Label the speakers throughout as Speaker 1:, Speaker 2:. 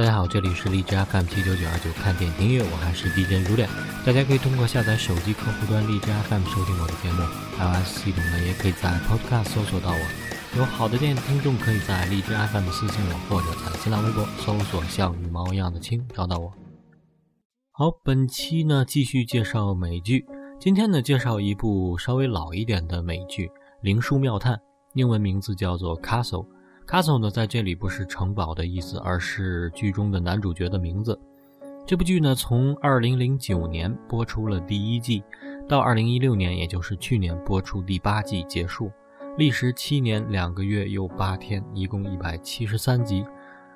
Speaker 1: 大家好，这里是荔枝 FM 七九九二九看点音乐，我还是 DJ 如脸。大家可以通过下载手机客户端荔枝 FM 收听我的节目，iOS 系统呢也可以在 Podcast 搜索到我。有好的电影听众可以在荔枝 FM 私信我，或者在新浪微博搜索像羽毛一样的青找到我。好，本期呢继续介绍美剧，今天呢介绍一部稍微老一点的美剧《灵书妙探》，英文名字叫做 Castle。Castle 呢，在这里不是城堡的意思，而是剧中的男主角的名字。这部剧呢，从2009年播出了第一季，到2016年，也就是去年播出第八季结束，历时七年两个月又八天，一共一百七十三集。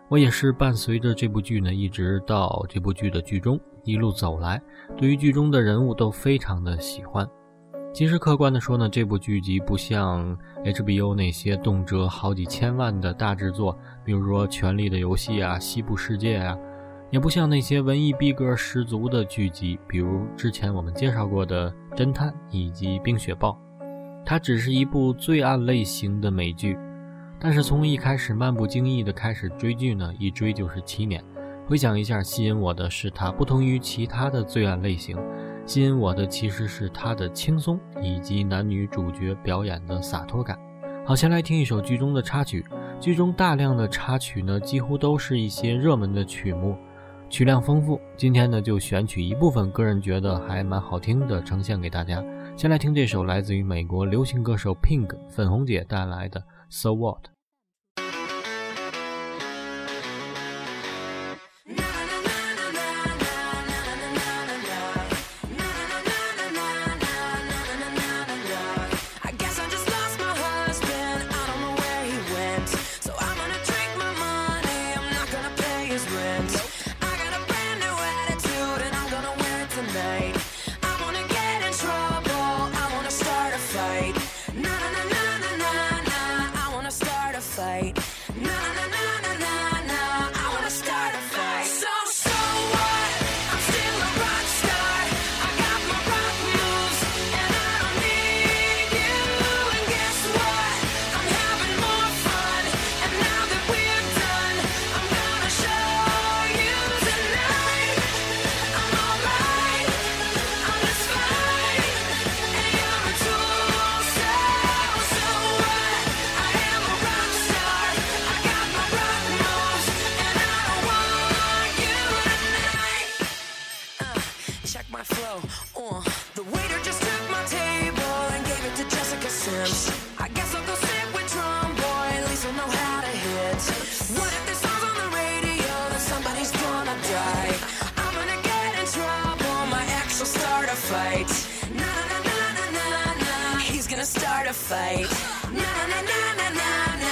Speaker 1: 我也是伴随着这部剧呢，一直到这部剧的剧中一路走来，对于剧中的人物都非常的喜欢。其实客观的说呢，这部剧集不像 HBO 那些动辄好几千万的大制作，比如说《权力的游戏》啊，《西部世界》啊，也不像那些文艺逼格十足的剧集，比如之前我们介绍过的《侦探》以及《冰雪暴》。它只是一部罪案类型的美剧，但是从一开始漫不经意的开始追剧呢，一追就是七年。回想一下，吸引我的是它不同于其他的罪案类型。吸引我的其实是它的轻松以及男女主角表演的洒脱感。好，先来听一首剧中的插曲。剧中大量的插曲呢，几乎都是一些热门的曲目，曲量丰富。今天呢，就选取一部分个人觉得还蛮好听的呈现给大家。先来听这首来自于美国流行歌手 Pink 粉红姐带来的《So What》。
Speaker 2: gonna start a fight. Na na na na na na.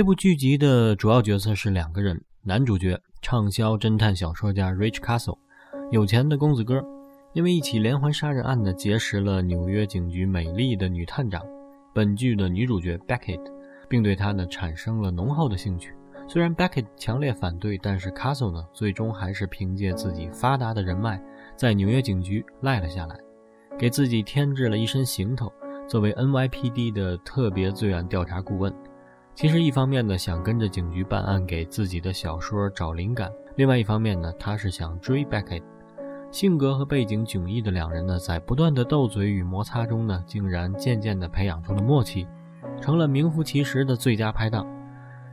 Speaker 3: 这部剧集的主要角色是两个人，男主角畅销侦探小说家 Rich Castle，有钱的公子哥，因为一起连环杀人案呢，结识了纽约警局美丽的女探长，本剧的女主角 Beckett，并对她呢产生了浓厚的兴趣。虽然 Beckett 强烈反对，但是 Castle 呢，最终还是凭借自己发达的人脉，在纽约警局赖了下来，给自己添置了一身行头，作为 NYPD 的特别罪案调查顾问。其实，一方面呢，想跟着警局办案，给自己的小说找灵感；另外一方面呢，他是想追 Beckett。性格和背景迥异的两人呢，在不断的斗嘴与摩擦中呢，竟然渐渐地培养出了默契，成了名副其实的最佳拍档。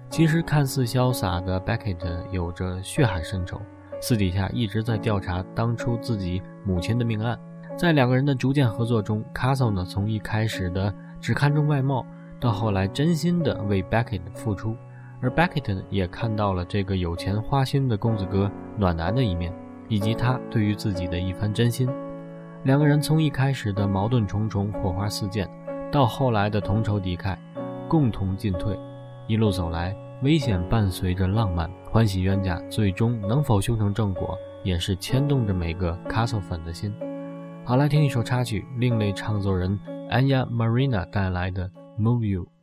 Speaker 3: 其实，看似潇洒的 Beckett 有着血海深仇，私底下一直在调查当初自己母亲的命案。在两个人的逐渐合作中，Castle 呢，从一开始的只看重外貌。到后来，真心的为 Beckett 付出，而 Beckett 也看到了这个有钱花心的公子哥暖男的一面，以及他对于自己的一番真心。两个人从一开始的矛盾重重、火花四溅，到后来的同仇敌忾、共同进退，一路走来，危险伴随着浪漫，欢喜冤家，最终能否修成正果，也是牵动着每个 Castle 粉的心。好，来听一首插曲，另类唱作人 Anya Marina 带来的。Move you.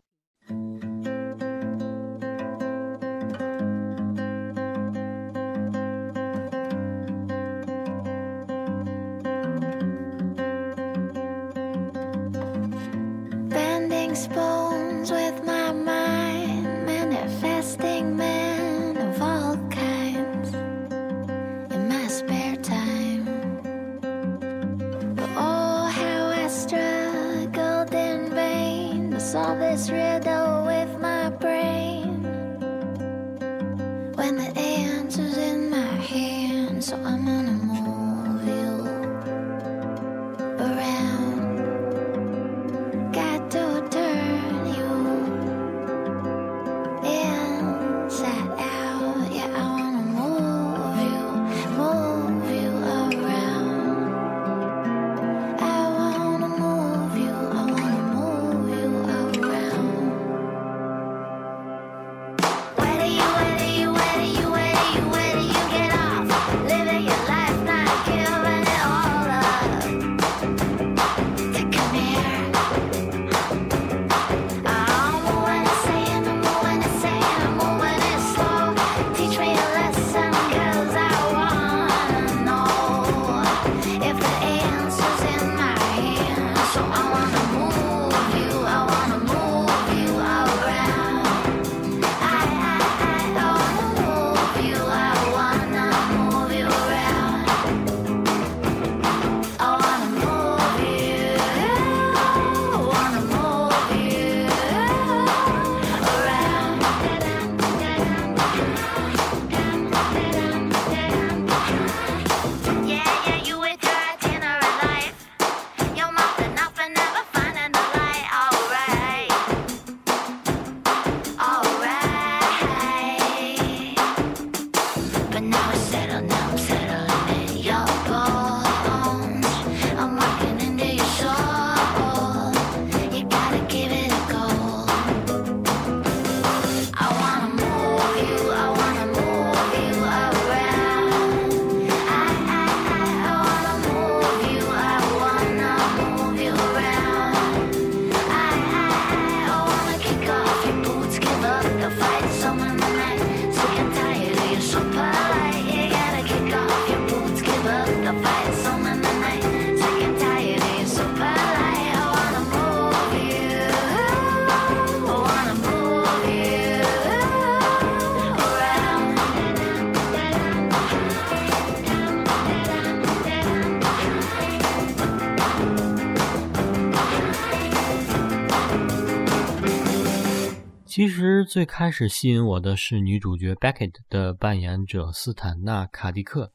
Speaker 3: 最开始吸引我的是女主角 Beckett 的扮演者斯坦纳·卡迪克，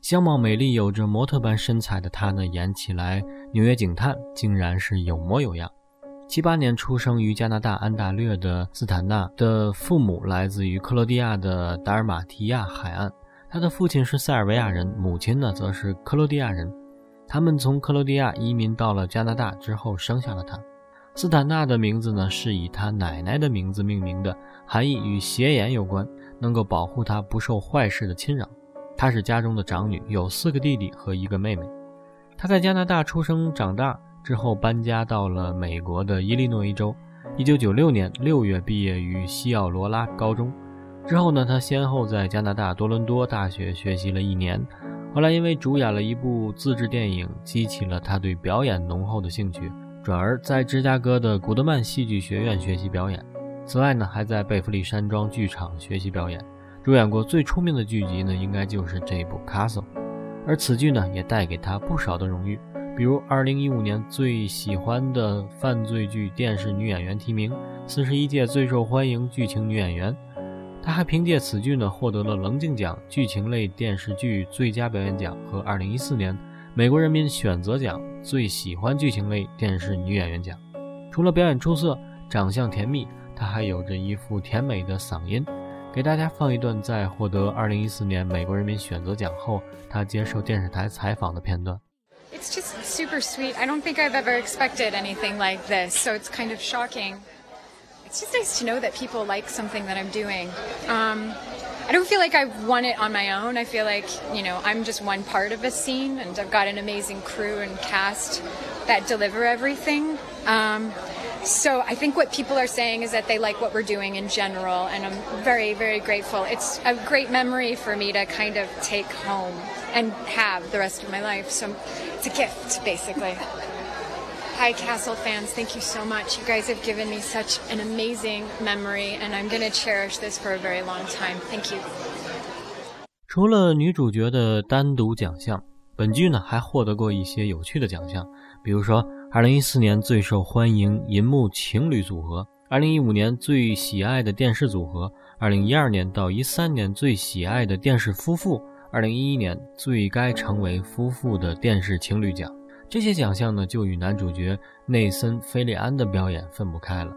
Speaker 3: 相貌美丽、有着模特般身材的她呢，演起来纽约警探竟然是有模有样。七八年出生于加拿大安大略的斯坦纳的父母来自于克罗地亚的达尔马提亚海岸，他的父亲是塞尔维亚人，母亲呢则是克罗地亚人。他们从克罗地亚移民到了加拿大之后，生下了他。
Speaker 1: 斯坦纳的名字呢是以他奶奶的名字命名的，含义与邪眼有关，能够保护他不受坏事的侵扰。她是家中的长女，有四个弟弟和一个妹妹。她在加拿大出生长大之后，搬家到了美国的伊利诺伊州。1996年6月毕业于西奥罗拉高中。之后呢，她先后在加拿大多伦多大学学习了一年。后来因为主演了一部自制电影，激起了她对表演浓厚的兴趣，转而在芝加哥的古德曼戏剧学院学习表演。此外呢，还在贝弗利山庄剧场学习表演。主演过最出名的剧集呢，应该就是这部《Castle》，而此剧呢，也带给他不少的荣誉，比如2015年最喜欢的犯罪剧电视女演员提名，四十一届最受欢迎剧情女演员。他还凭借此剧呢，获得了棱镜奖剧情类电视剧最佳表演奖和2014年美国人民选择奖最喜欢剧情类电视女演员奖。除了表演出色、长相甜蜜，她还有着一副甜美的嗓音。给大家放一段在获得2014年美国人民选择奖后，她接受电视台采访的片段。
Speaker 4: It's just super sweet. I don't think I've ever expected anything like this, so it's kind of shocking. It's just nice to know that people like something that I'm doing. Um, I don't feel like I've won it on my own. I feel like, you know, I'm just one part of a scene, and I've got an amazing crew and cast that deliver everything. Um, so I think what people are saying is that they like what we're doing in general, and I'm very, very grateful. It's a great memory for me to kind of take home and have the rest of my life. So it's a gift, basically. Hi, Castle fans. Thank you so much. You guys have given me such an amazing memory, and I'm going to cherish this for a very long time. Thank you.
Speaker 1: 除了女主角的单独奖项，本剧呢还获得过一些有趣的奖项，比如说2014年最受欢迎银幕情侣组合，2015年最喜爱的电视组合，2012年到13年最喜爱的电视夫妇，2011年最该成为夫妇的电视情侣奖。这些奖项呢，就与男主角内森·菲利安的表演分不开了。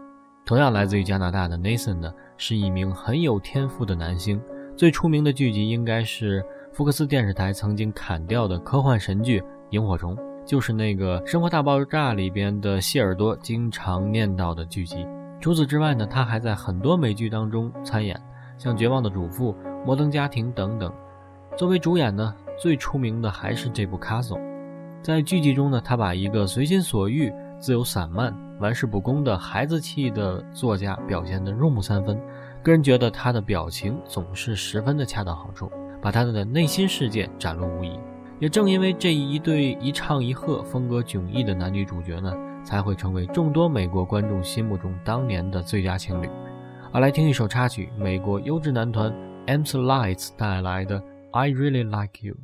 Speaker 1: 同样来自于加拿大的 Nathan 呢，是一名很有天赋的男星。最出名的剧集应该是福克斯电视台曾经砍掉的科幻神剧《萤火虫》，就是那个《生活大爆炸》里边的谢耳朵经常念叨的剧集。除此之外呢，他还在很多美剧当中参演，像《绝望的主妇》《摩登家庭》等等。作为主演呢，最出名的还是这部《Castle》。在剧集中呢，他把一个随心所欲、自由散漫、玩世不恭的孩子气的作家表现得入木三分。个人觉得他的表情总是十分的恰到好处，把他的内心世界展露无遗。也正因为这一对一唱一和、风格迥异的男女主角呢，才会成为众多美国观众心目中当年的最佳情侣。好，来听一首插曲，美国优质男团 a m s Lights 带来的《I Really Like You》。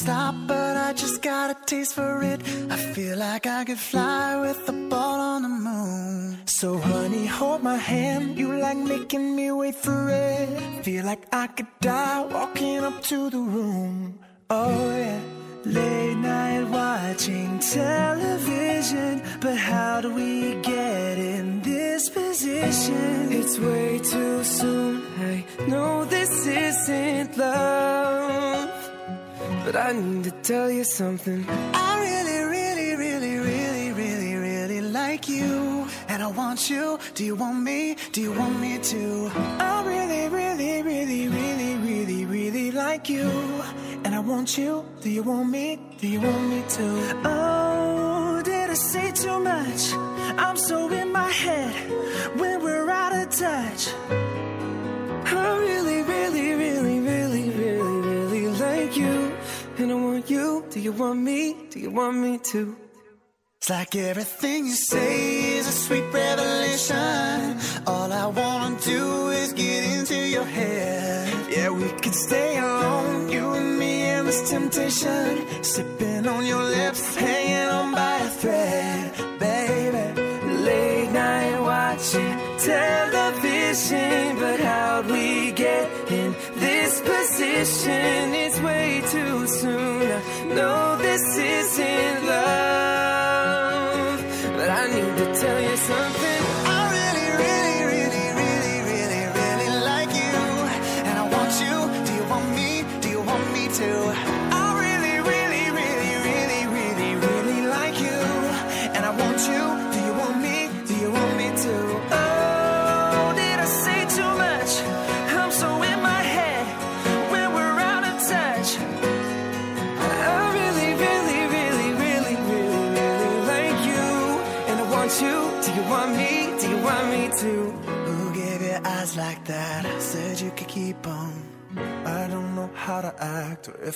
Speaker 5: Stop, but I just got a taste for it. I feel like I could fly with the ball on the moon. So, honey, hold my hand. You like making me wait for it. Feel like I could die walking up to the room. Oh, yeah. Late night watching television. But how do we get in this position? It's way too soon. I know this isn't love. But I need to tell you something. I really, really, really, really, really, really like you. And I want you. Do you want me? Do you want me to? I really, really, really, really, really, really like you. And I want you. Do you want me? Do you want me to? Oh, did I say too much? I'm so in my head when we're out of touch. I really, Do you want me? Do you want me to? It's like everything you say is a sweet revelation. All I wanna do is get into your head. Yeah, we could stay alone, you and me and this temptation. Sipping on your lips, hanging on by a thread, position? It's way too soon. Know this isn't love,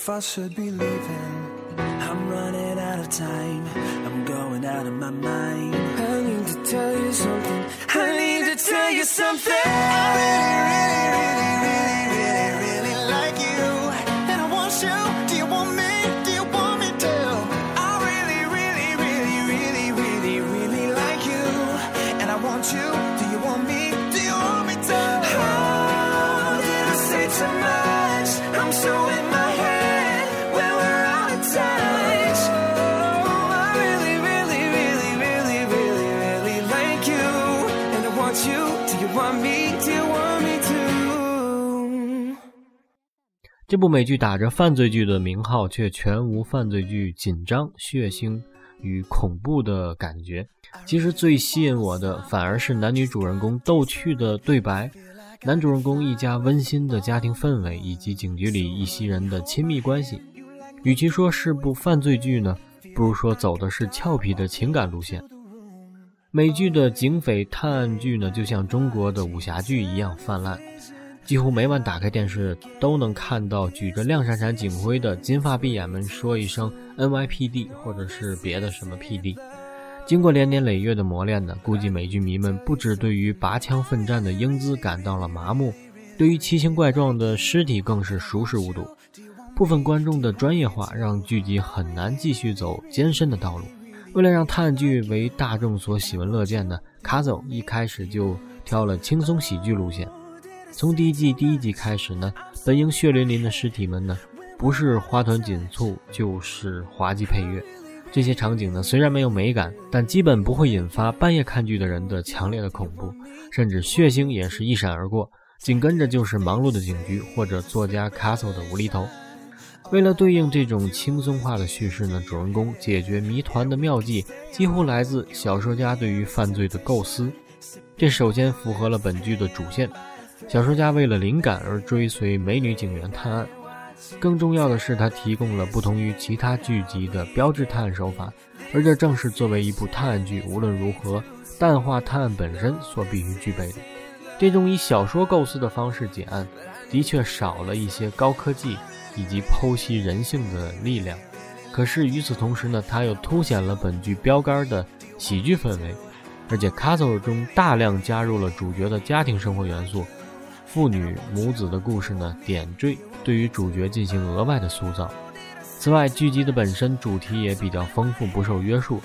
Speaker 6: if I should be leaving.
Speaker 5: I'm running out of time. I'm going out of my mind.
Speaker 6: I need to tell you something. I need to tell you something.
Speaker 5: I really, really,
Speaker 1: 这部美剧打着犯罪剧的名号，却全无犯罪剧紧张、血腥与恐怖的感觉。其实最吸引我的，反而是男女主人公逗趣的对白，男主人公一家温馨的家庭氛围，以及警局里一些人的亲密关系。与其说是部犯罪剧呢，不如说走的是俏皮的情感路线。美剧的警匪探案剧呢，就像中国的武侠剧一样泛滥。几乎每晚打开电视都能看到举着亮闪闪警徽的金发碧眼们说一声 NYPD 或者是别的什么 PD。经过连年累月的磨练呢，估计美剧迷们不止对于拔枪奋战的英姿感到了麻木，对于奇形怪状的尸体更是熟视无睹。部分观众的专业化让剧集很难继续走艰深的道路。为了让探剧为大众所喜闻乐见呢，卡走一开始就挑了轻松喜剧路线。从第一季第一集开始呢，本应血淋淋的尸体们呢，不是花团锦簇，就是滑稽配乐。这些场景呢，虽然没有美感，但基本不会引发半夜看剧的人的强烈的恐怖，甚至血腥也是一闪而过。紧跟着就是忙碌的警局或者作家 Castle 的无厘头。为了对应这种轻松化的叙事呢，主人公解决谜团的妙计几乎来自小说家对于犯罪的构思。这首先符合了本剧的主线。小说家为了灵感而追随美女警员探案，更重要的是，他提供了不同于其他剧集的标志探案手法，而这正是作为一部探案剧，无论如何淡化探案本身所必须具备的。这种以小说构思的方式解案，的确少了一些高科技以及剖析人性的力量。可是与此同时呢，它又凸显了本剧标杆的喜剧氛围，而且 Castle 中大量加入了主角的家庭生活元素。父女母子的故事呢，点缀对于主角进行额外的塑造。此外，剧集的本身主题也比较丰富，不受约束，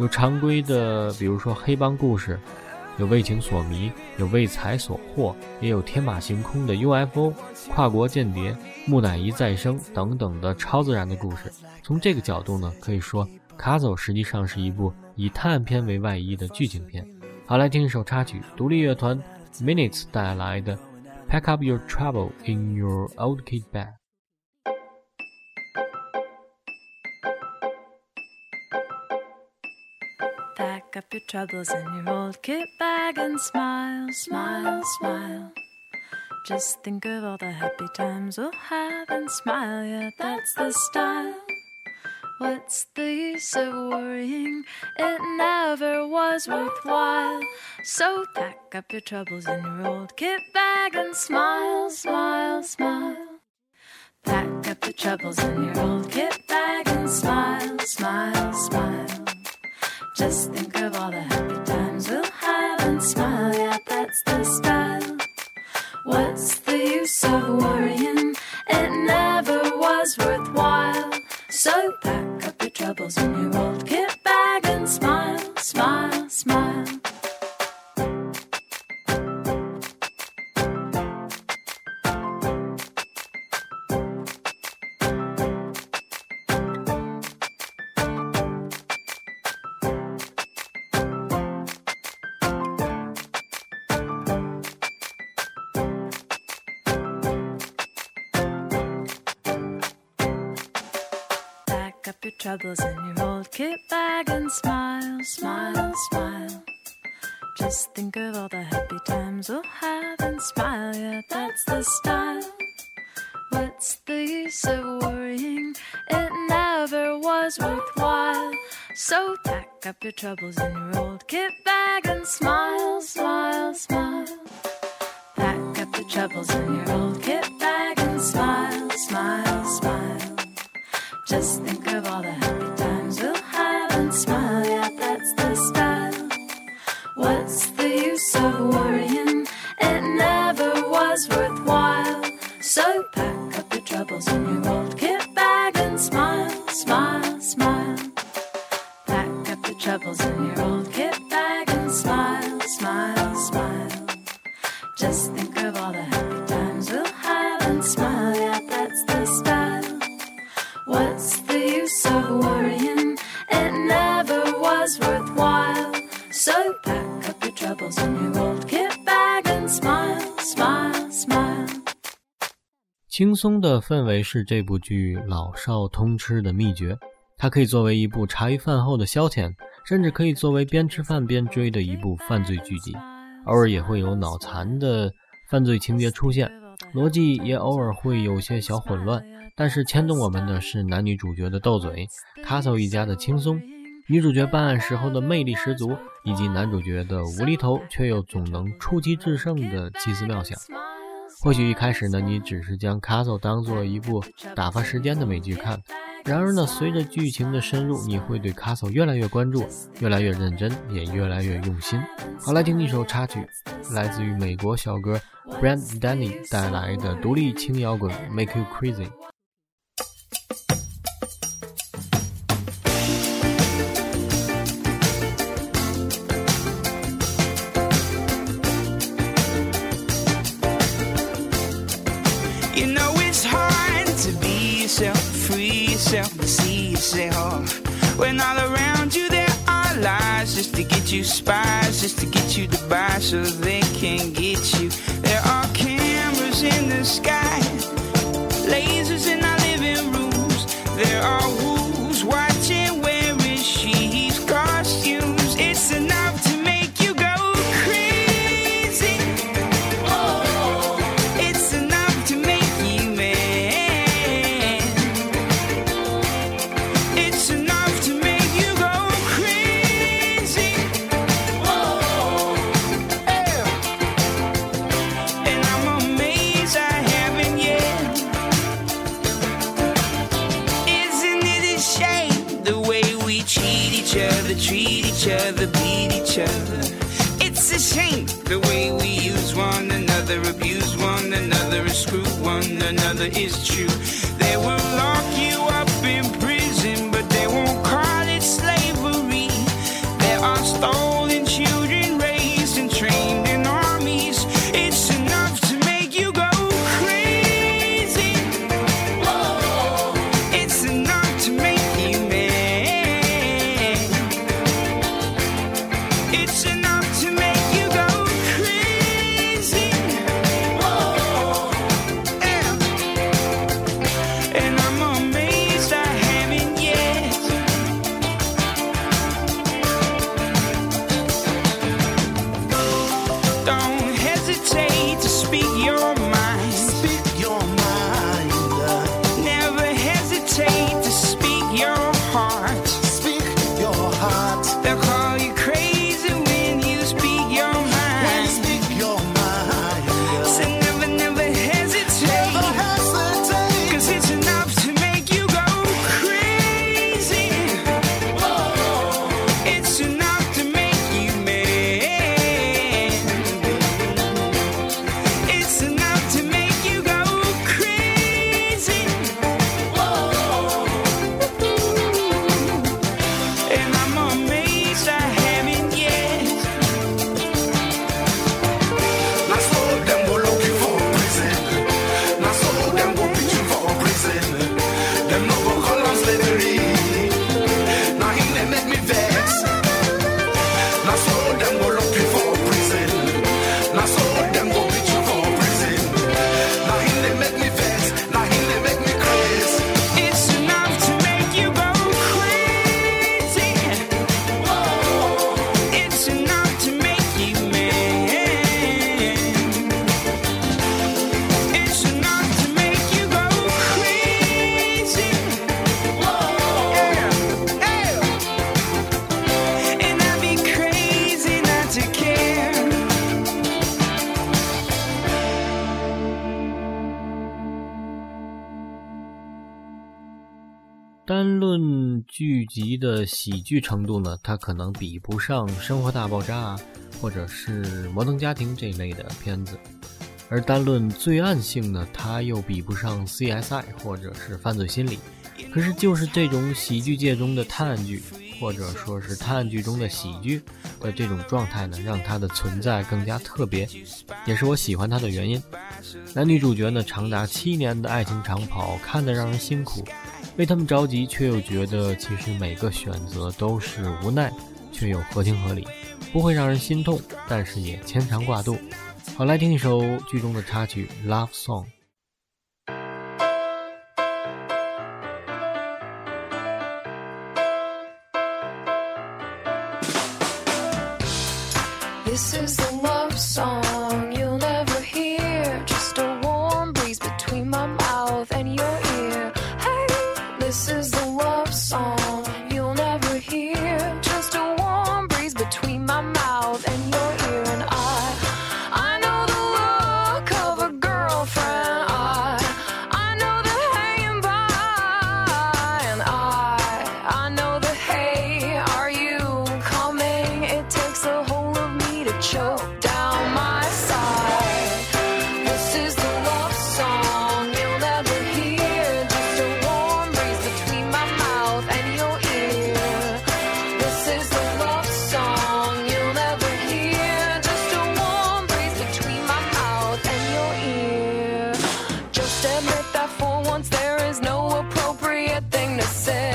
Speaker 1: 有常规的，比如说黑帮故事，有为情所迷，有为财所惑，也有天马行空的 UFO、跨国间谍、木乃伊再生等等的超自然的故事。从这个角度呢，可以说《卡走》实际上是一部以探案片为外衣的剧情片。好，来听一首插曲，独立乐团 Minutes 带来的。Pack up your trouble in your old kit bag.
Speaker 7: Pack up your troubles in your old kit bag and smile, smile, smile. Just think of all the happy times we'll have and smile, yeah, that's the style. What's the use of worrying? It never was worthwhile. So pack up your troubles in your old kit bag and smile, smile, smile. Pack up your troubles in your old kit bag and smile, smile, smile. Just think of all the happy times we'll have and smile, yeah, that's the style. What's the use of worrying? It never was worthwhile tells me So pack up your troubles in your old kit bag and smile, smile, smile. Pack up the troubles in your old kit bag and smile, smile, smile. Just think of all the happy times we'll have and smile, yeah, that's the style. What's the use of?
Speaker 1: 松的氛围是这部剧老少通吃的秘诀。它可以作为一部茶余饭后的消遣，甚至可以作为边吃饭边追的一部犯罪剧集。偶尔也会有脑残的犯罪情节出现，逻辑也偶尔会有些小混乱。但是牵动我们的是男女主角的斗嘴，卡索一家的轻松，女主角办案时候的魅力十足，以及男主角的无厘头却又总能出奇制胜的奇思妙想。或许一开始呢，你只是将《Castle》当做一部打发时间的美剧看，然而呢，随着剧情的深入，你会对《Castle》越来越关注，越来越认真，也越来越用心。好，来听一首插曲，来自于美国小哥 Brand Danny 带来的独立轻摇滚《Make You Crazy》。
Speaker 8: You spies, just to get you to buy so they can get you. There are cameras in the sky, lasers in It's a shame the way we use one another, abuse one another, and screw one another is true.
Speaker 1: 剧集的喜剧程度呢，它可能比不上《生活大爆炸》，或者是《摩登家庭》这一类的片子；而单论罪案性呢，它又比不上 CSI 或者是犯罪心理。可是，就是这种喜剧界中的探案剧，或者说是探案剧中的喜剧的这种状态呢，让它的存在更加特别，也是我喜欢它的原因。男女主角呢，长达七年的爱情长跑，看得让人辛苦，为他们着急，却又觉得其实每个选择都是无奈，却又合情合理，不会让人心痛，但是也牵肠挂肚。好，来听一首剧中的插曲《Love Song》。
Speaker 2: carousel.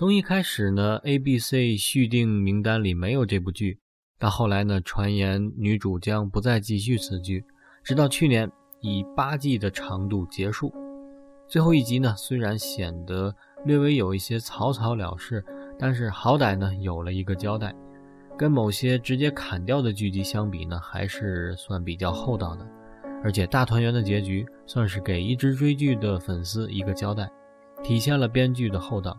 Speaker 1: 从一开始呢，A、B、C 续订名单里没有这部剧，到后来呢，传言女主将不再继续此剧，直到去年以八季的长度结束。最后一集呢，虽然显得略微有一些草草了事，但是好歹呢有了一个交代，跟某些直接砍掉的剧集相比呢，还是算比较厚道的。而且大团圆的结局，算是给一直追剧的粉丝一个交代，体现了编剧的厚道。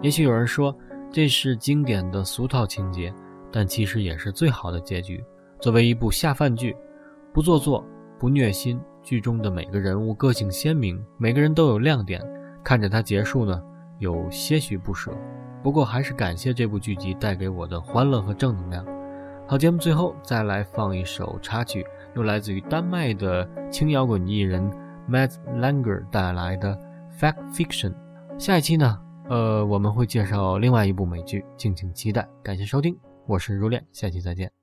Speaker 1: 也许有人说这是经典的俗套情节，但其实也是最好的结局。作为一部下饭剧，不做作，不虐心，剧中的每个人物个性鲜明，每个人都有亮点。看着它结束呢，有些许不舍。不过还是感谢这部剧集带给我的欢乐和正能量。好，节目最后再来放一首插曲，由来自于丹麦的轻摇滚艺人 Matt Langer 带来的《Fact Fiction》。下一期呢，呃，我们会介绍另外一部美剧，敬请期待。感谢收听，我是如恋，下期再见。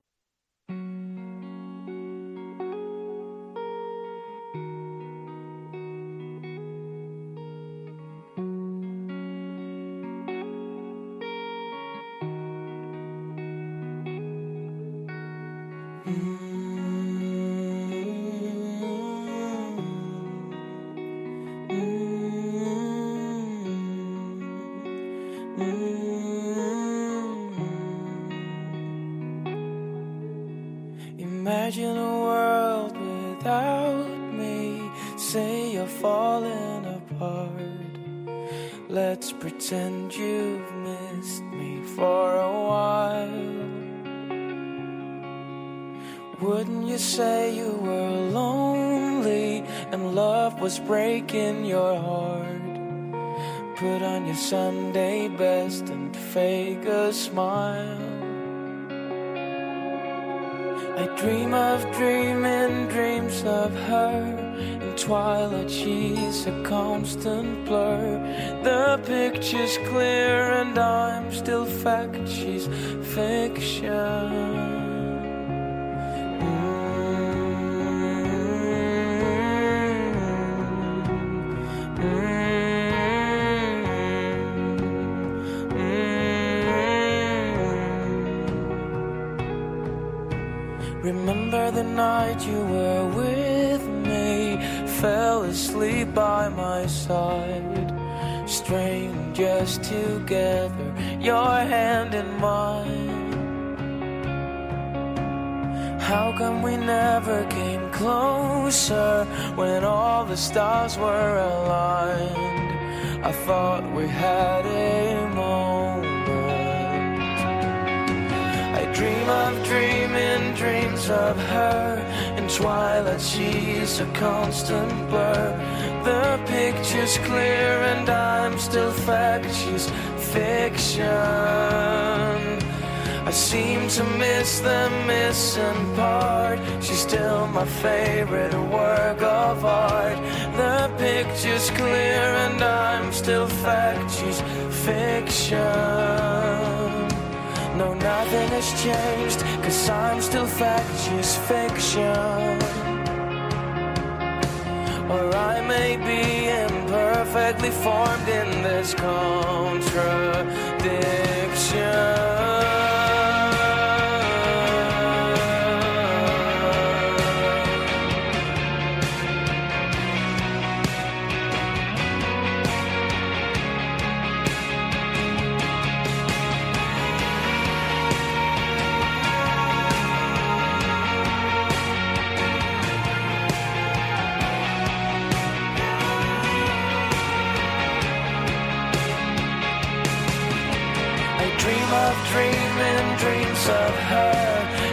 Speaker 6: I dream of dreaming dreams of her. In twilight, she's a constant blur. The picture's clear, and I'm still fact, she's fiction. Stars were aligned? I thought we had a moment. I dream of dreaming dreams of her. In twilight, she's a constant blur. The picture's clear, and I'm still fact, she's fiction. I seem to miss the missing part. She's still my favorite work of art. The picture's clear, and I'm still fact, she's fiction. No, nothing has changed, cause I'm still fact, she's fiction. Or I may be imperfectly formed in this contradiction. Of dreaming dreams of her.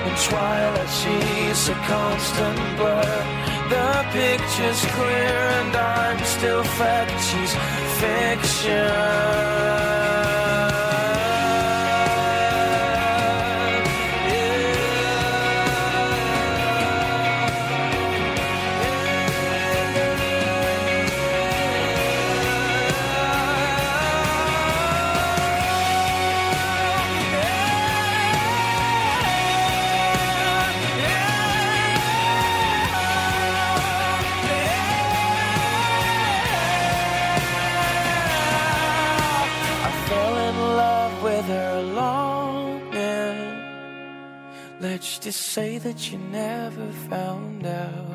Speaker 6: In twilight, she's a constant blur. The picture's clear, and I'm still fact, she's fiction. Say that you never found out